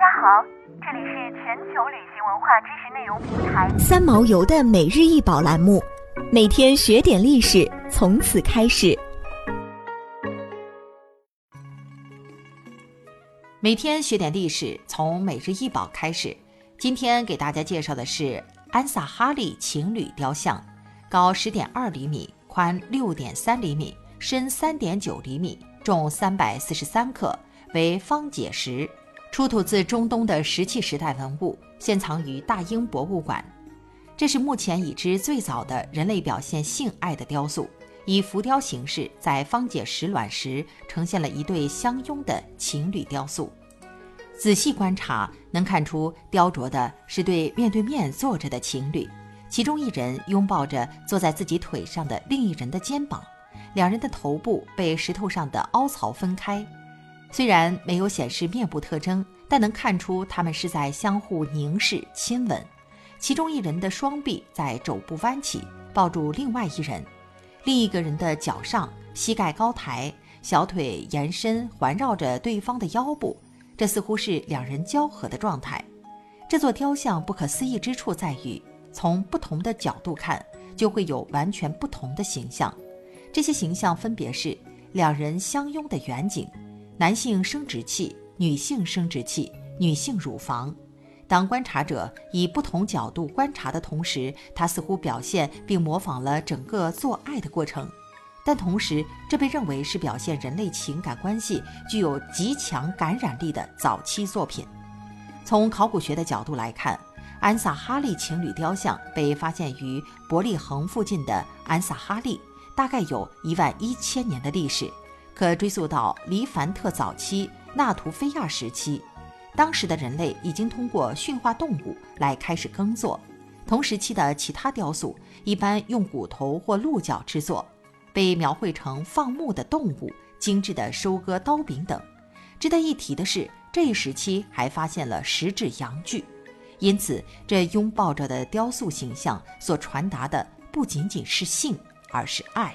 大家好，这里是全球旅行文化知识内容平台三毛游的每日一宝栏目，每天学点历史，从此开始。每天学点历史，从每日一宝开始。今天给大家介绍的是安萨哈利情侣雕像，高十点二厘米，宽六点三厘米，深三点九厘米，重三百四十三克，为方解石。出土自中东的石器时代文物，现藏于大英博物馆。这是目前已知最早的人类表现性爱的雕塑，以浮雕形式在方解石卵石呈现了一对相拥的情侣雕塑。仔细观察，能看出雕琢的是对面对面坐着的情侣，其中一人拥抱着坐在自己腿上的另一人的肩膀，两人的头部被石头上的凹槽分开。虽然没有显示面部特征，但能看出他们是在相互凝视、亲吻。其中一人的双臂在肘部弯起，抱住另外一人；另一个人的脚上，膝盖高抬，小腿延伸，环绕着对方的腰部。这似乎是两人交合的状态。这座雕像不可思议之处在于，从不同的角度看，就会有完全不同的形象。这些形象分别是两人相拥的远景。男性生殖器、女性生殖器、女性乳房。当观察者以不同角度观察的同时，它似乎表现并模仿了整个做爱的过程。但同时，这被认为是表现人类情感关系具有极强感染力的早期作品。从考古学的角度来看，安萨哈利情侣雕像被发现于伯利恒附近的安萨哈利，大概有一万一千年的历史。可追溯到黎凡特早期纳图菲亚时期，当时的人类已经通过驯化动物来开始耕作。同时期的其他雕塑一般用骨头或鹿角制作，被描绘成放牧的动物、精致的收割刀柄等。值得一提的是，这一时期还发现了石质阳具，因此这拥抱着的雕塑形象所传达的不仅仅是性，而是爱。